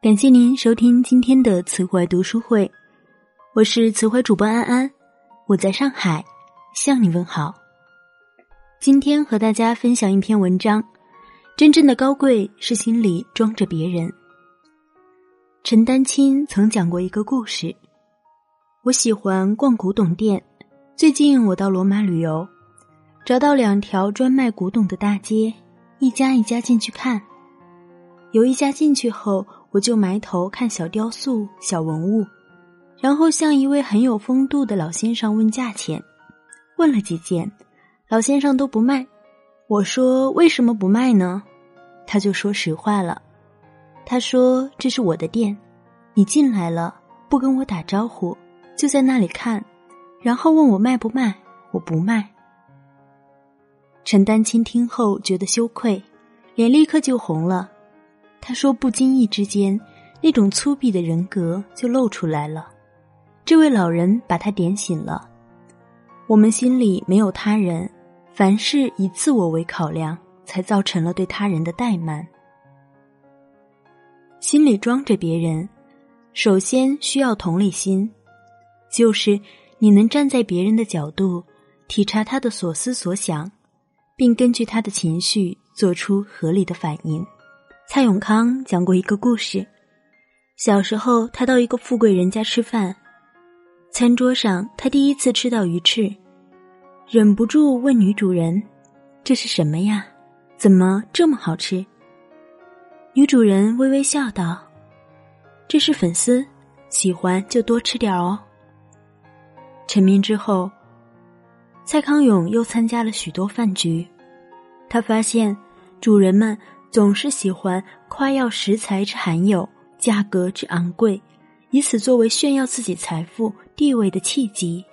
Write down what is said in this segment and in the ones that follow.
感谢您收听今天的词怀读书会，我是词怀主播安安，我在上海向你问好。今天和大家分享一篇文章：真正的高贵是心里装着别人。陈丹青曾讲过一个故事。我喜欢逛古董店，最近我到罗马旅游，找到两条专卖古董的大街，一家一家进去看。有一家进去后。我就埋头看小雕塑、小文物，然后向一位很有风度的老先生问价钱。问了几件，老先生都不卖。我说：“为什么不卖呢？”他就说实话了。他说：“这是我的店，你进来了不跟我打招呼，就在那里看，然后问我卖不卖，我不卖。”陈丹青听后觉得羞愧，脸立刻就红了。他说：“不经意之间，那种粗鄙的人格就露出来了。”这位老人把他点醒了。我们心里没有他人，凡事以自我为考量，才造成了对他人的怠慢。心里装着别人，首先需要同理心，就是你能站在别人的角度，体察他的所思所想，并根据他的情绪做出合理的反应。蔡永康讲过一个故事：小时候，他到一个富贵人家吃饭，餐桌上他第一次吃到鱼翅，忍不住问女主人：“这是什么呀？怎么这么好吃？”女主人微微笑道：“这是粉丝，喜欢就多吃点哦。”成名之后，蔡康永又参加了许多饭局，他发现主人们。总是喜欢夸耀食材之罕有、价格之昂贵，以此作为炫耀自己财富地位的契机。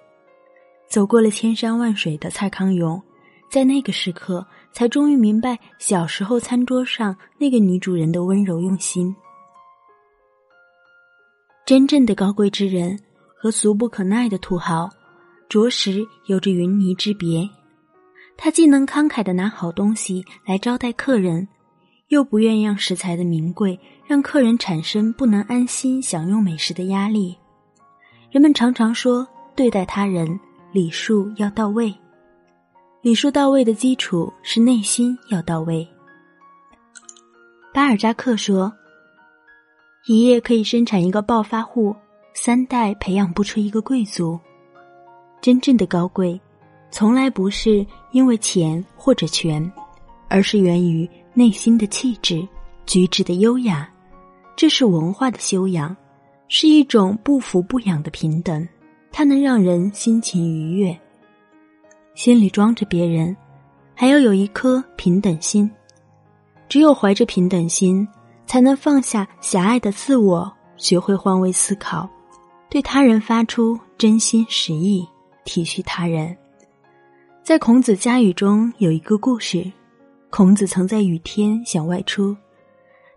走过了千山万水的蔡康永，在那个时刻才终于明白小时候餐桌上那个女主人的温柔用心。真正的高贵之人和俗不可耐的土豪，着实有着云泥之别。他既能慷慨的拿好东西来招待客人。又不愿让食材的名贵让客人产生不能安心享用美食的压力。人们常常说，对待他人礼数要到位。礼数到位的基础是内心要到位。巴尔扎克说：“一夜可以生产一个暴发户，三代培养不出一个贵族。真正的高贵，从来不是因为钱或者权，而是源于。”内心的气质，举止的优雅，这是文化的修养，是一种不服不养的平等。它能让人心情愉悦，心里装着别人，还要有一颗平等心。只有怀着平等心，才能放下狭隘的自我，学会换位思考，对他人发出真心实意，体恤他人。在孔子家语中有一个故事。孔子曾在雨天想外出，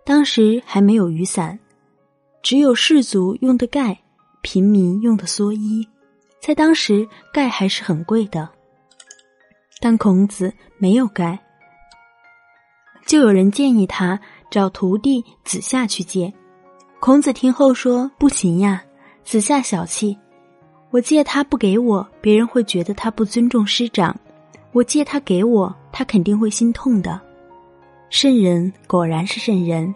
当时还没有雨伞，只有士族用的盖，平民用的蓑衣。在当时，盖还是很贵的，但孔子没有盖，就有人建议他找徒弟子夏去借。孔子听后说：“不行呀，子夏小气，我借他不给我，别人会觉得他不尊重师长。”我借他给我，他肯定会心痛的。圣人果然是圣人，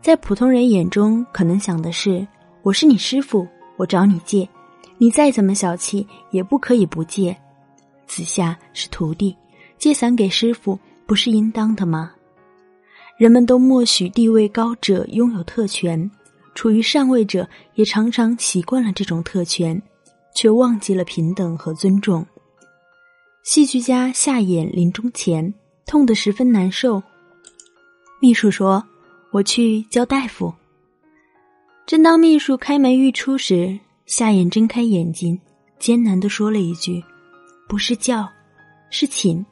在普通人眼中，可能想的是：我是你师傅，我找你借，你再怎么小气，也不可以不借。子夏是徒弟，借伞给师傅，不是应当的吗？人们都默许地位高者拥有特权，处于上位者也常常习惯了这种特权，却忘记了平等和尊重。戏剧家夏衍临终前痛得十分难受，秘书说：“我去叫大夫。”正当秘书开门欲出时，夏衍睁开眼睛，艰难的说了一句：“不是叫，是请。”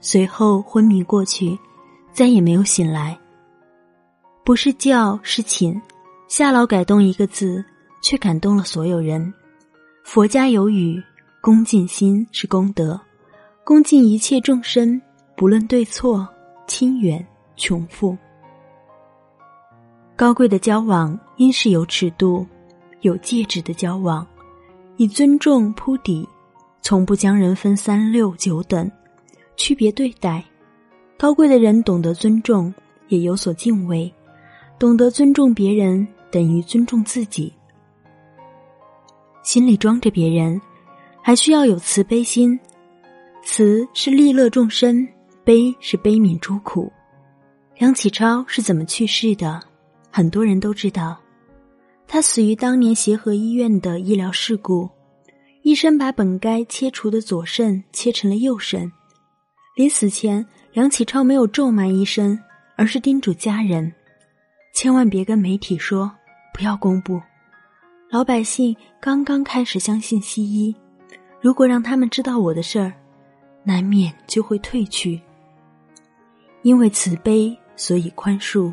随后昏迷过去，再也没有醒来。不是叫，是请，夏老改动一个字，却感动了所有人。佛家有语。恭敬心是功德，恭敬一切众生，不论对错、亲远、穷富。高贵的交往应是有尺度、有戒指的交往，以尊重铺底，从不将人分三六九等，区别对待。高贵的人懂得尊重，也有所敬畏，懂得尊重别人等于尊重自己。心里装着别人，还需要有慈悲心。慈是利乐众生，悲是悲悯诸苦。梁启超是怎么去世的？很多人都知道，他死于当年协和医院的医疗事故。医生把本该切除的左肾切成了右肾。临死前，梁启超没有咒骂医生，而是叮嘱家人：千万别跟媒体说，不要公布。老百姓刚刚开始相信西医，如果让他们知道我的事儿，难免就会退去。因为慈悲。所以宽恕，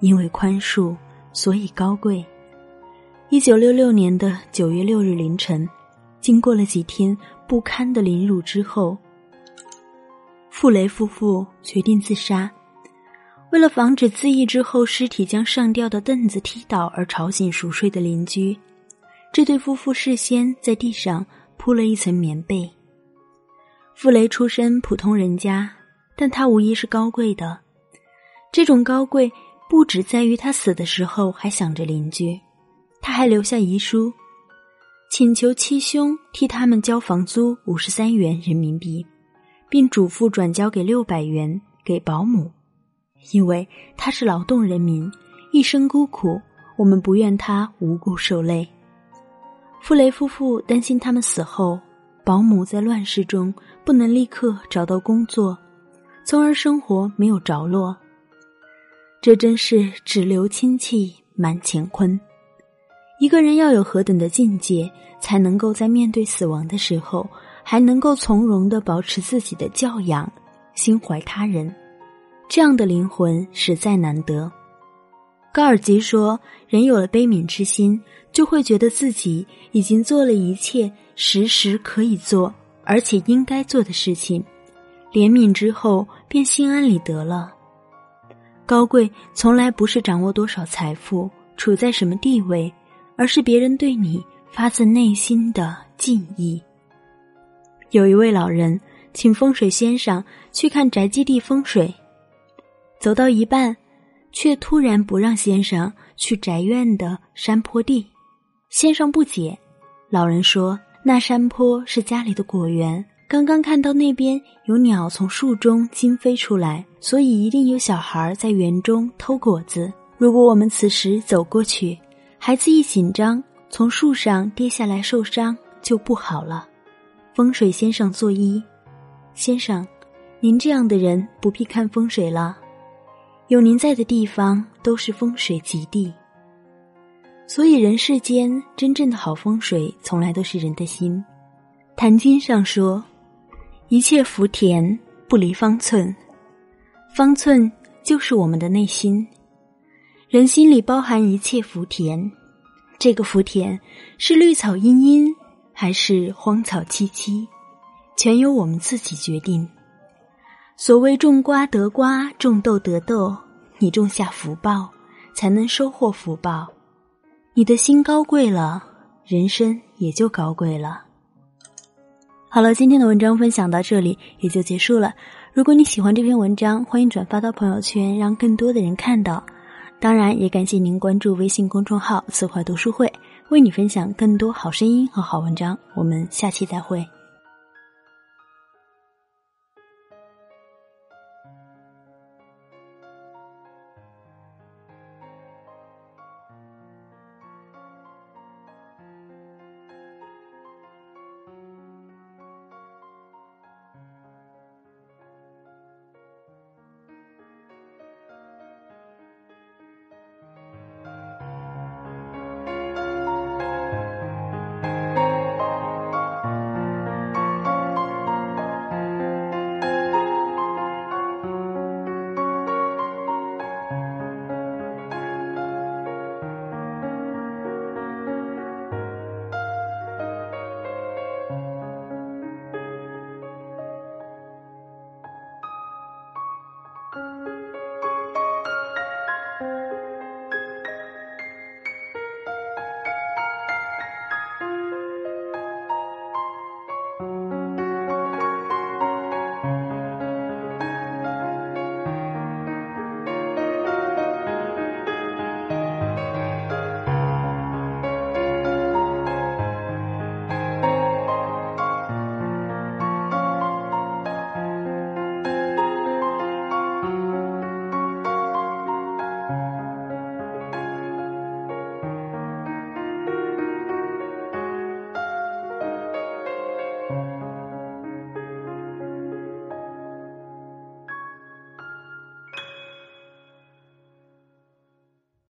因为宽恕，所以高贵。一九六六年的九月六日凌晨，经过了几天不堪的凌辱之后，傅雷夫妇决定自杀。为了防止自缢之后尸体将上吊的凳子踢倒而吵醒熟睡的邻居，这对夫妇事先在地上铺了一层棉被。傅雷出身普通人家，但他无疑是高贵的。这种高贵不只在于他死的时候还想着邻居，他还留下遗书，请求七兄替他们交房租五十三元人民币，并嘱咐转交给六百元给保姆，因为他是劳动人民，一生孤苦，我们不愿他无故受累。傅雷夫妇担心他们死后，保姆在乱世中不能立刻找到工作，从而生活没有着落。这真是只留亲戚满乾坤。一个人要有何等的境界，才能够在面对死亡的时候，还能够从容的保持自己的教养，心怀他人？这样的灵魂实在难得。高尔基说：“人有了悲悯之心，就会觉得自己已经做了一切时时可以做而且应该做的事情，怜悯之后便心安理得了。”高贵从来不是掌握多少财富、处在什么地位，而是别人对你发自内心的敬意。有一位老人请风水先生去看宅基地风水，走到一半，却突然不让先生去宅院的山坡地。先生不解，老人说：“那山坡是家里的果园。”刚刚看到那边有鸟从树中惊飞出来，所以一定有小孩在园中偷果子。如果我们此时走过去，孩子一紧张从树上跌下来受伤就不好了。风水先生作揖：“先生，您这样的人不必看风水了，有您在的地方都是风水极地。所以人世间真正的好风水，从来都是人的心。《坛经》上说。”一切福田不离方寸，方寸就是我们的内心。人心里包含一切福田，这个福田是绿草茵茵还是荒草萋萋，全由我们自己决定。所谓种瓜得瓜，种豆得豆，你种下福报，才能收获福报。你的心高贵了，人生也就高贵了。好了，今天的文章分享到这里也就结束了。如果你喜欢这篇文章，欢迎转发到朋友圈，让更多的人看到。当然，也感谢您关注微信公众号“词怀读书会”，为你分享更多好声音和好文章。我们下期再会。